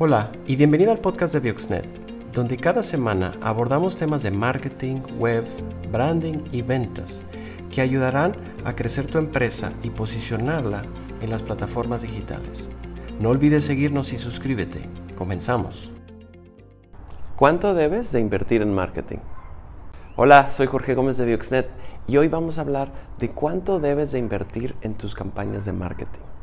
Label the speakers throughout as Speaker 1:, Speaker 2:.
Speaker 1: Hola y bienvenido al podcast de Bioxnet, donde cada semana abordamos temas de marketing, web, branding y ventas que ayudarán a crecer tu empresa y posicionarla en las plataformas digitales. No olvides seguirnos y suscríbete. Comenzamos. ¿Cuánto debes de invertir en marketing? Hola, soy Jorge Gómez de Bioxnet y hoy vamos a hablar de cuánto debes de invertir en tus campañas de marketing.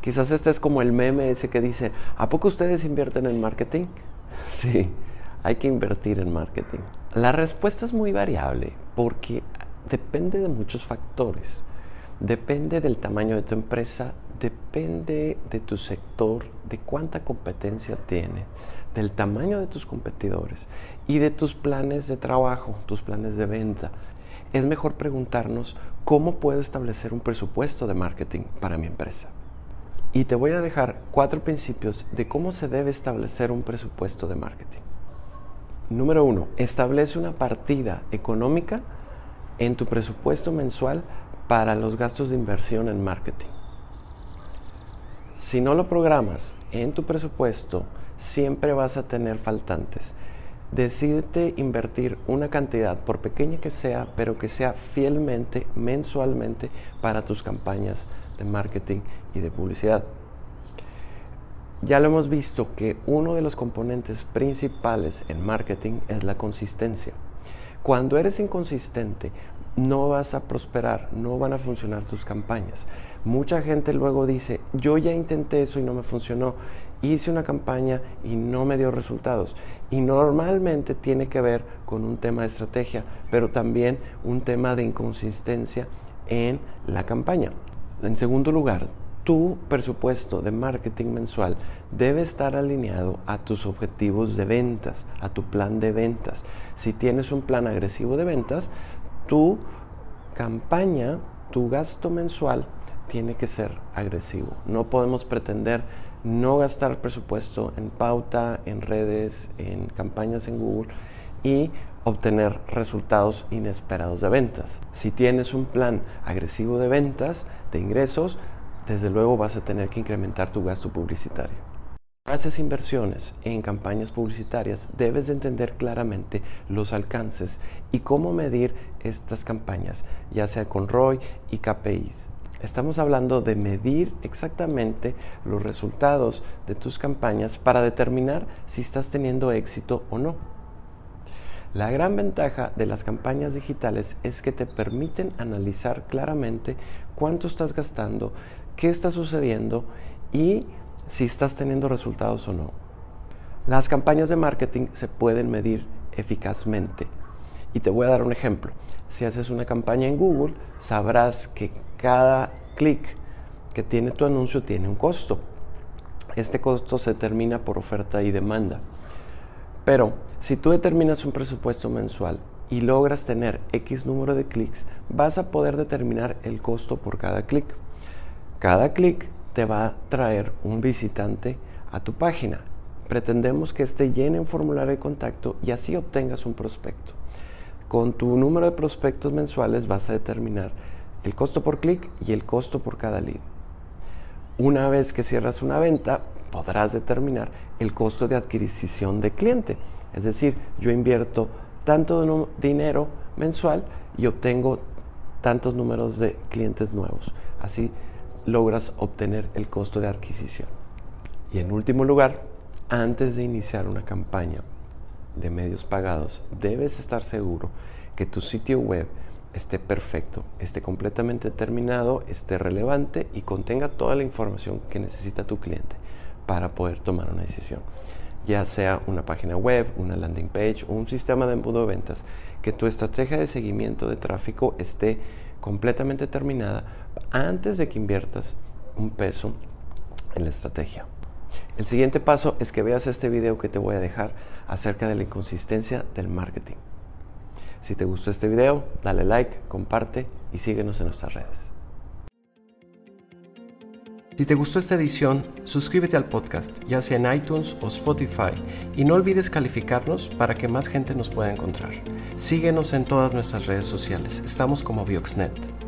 Speaker 1: Quizás este es como el meme ese que dice, ¿a poco ustedes invierten en marketing? Sí, hay que invertir en marketing. La respuesta es muy variable porque depende de muchos factores. Depende del tamaño de tu empresa, depende de tu sector, de cuánta competencia tiene, del tamaño de tus competidores y de tus planes de trabajo, tus planes de venta. Es mejor preguntarnos cómo puedo establecer un presupuesto de marketing para mi empresa. Y te voy a dejar cuatro principios de cómo se debe establecer un presupuesto de marketing. Número uno, establece una partida económica en tu presupuesto mensual para los gastos de inversión en marketing. Si no lo programas en tu presupuesto, siempre vas a tener faltantes. Decídete invertir una cantidad, por pequeña que sea, pero que sea fielmente, mensualmente, para tus campañas de marketing y de publicidad. Ya lo hemos visto que uno de los componentes principales en marketing es la consistencia. Cuando eres inconsistente, no vas a prosperar, no van a funcionar tus campañas. Mucha gente luego dice, yo ya intenté eso y no me funcionó, hice una campaña y no me dio resultados. Y normalmente tiene que ver con un tema de estrategia, pero también un tema de inconsistencia en la campaña. En segundo lugar, tu presupuesto de marketing mensual debe estar alineado a tus objetivos de ventas, a tu plan de ventas. Si tienes un plan agresivo de ventas, tu campaña, tu gasto mensual tiene que ser agresivo. No podemos pretender no gastar presupuesto en pauta, en redes, en campañas en Google y obtener resultados inesperados de ventas. Si tienes un plan agresivo de ventas, de ingresos, desde luego vas a tener que incrementar tu gasto publicitario. Haces inversiones en campañas publicitarias, debes de entender claramente los alcances y cómo medir estas campañas, ya sea con ROI y KPIs. Estamos hablando de medir exactamente los resultados de tus campañas para determinar si estás teniendo éxito o no. La gran ventaja de las campañas digitales es que te permiten analizar claramente cuánto estás gastando, qué está sucediendo y si estás teniendo resultados o no. Las campañas de marketing se pueden medir eficazmente. Y te voy a dar un ejemplo. Si haces una campaña en Google, sabrás que cada clic que tiene tu anuncio tiene un costo. Este costo se determina por oferta y demanda. Pero si tú determinas un presupuesto mensual y logras tener X número de clics, vas a poder determinar el costo por cada clic. Cada clic te va a traer un visitante a tu página. Pretendemos que esté lleno un formulario de contacto y así obtengas un prospecto. Con tu número de prospectos mensuales vas a determinar el costo por clic y el costo por cada lead. Una vez que cierras una venta, podrás determinar el costo de adquisición de cliente. Es decir, yo invierto tanto dinero mensual y obtengo tantos números de clientes nuevos. Así logras obtener el costo de adquisición. Y en último lugar, antes de iniciar una campaña de medios pagados, debes estar seguro que tu sitio web esté perfecto, esté completamente terminado, esté relevante y contenga toda la información que necesita tu cliente para poder tomar una decisión. Ya sea una página web, una landing page o un sistema de embudo de ventas, que tu estrategia de seguimiento de tráfico esté completamente terminada antes de que inviertas un peso en la estrategia. El siguiente paso es que veas este video que te voy a dejar acerca de la inconsistencia del marketing. Si te gustó este video, dale like, comparte y síguenos en nuestras redes.
Speaker 2: Si te gustó esta edición, suscríbete al podcast, ya sea en iTunes o Spotify, y no olvides calificarnos para que más gente nos pueda encontrar. Síguenos en todas nuestras redes sociales, estamos como Bioxnet.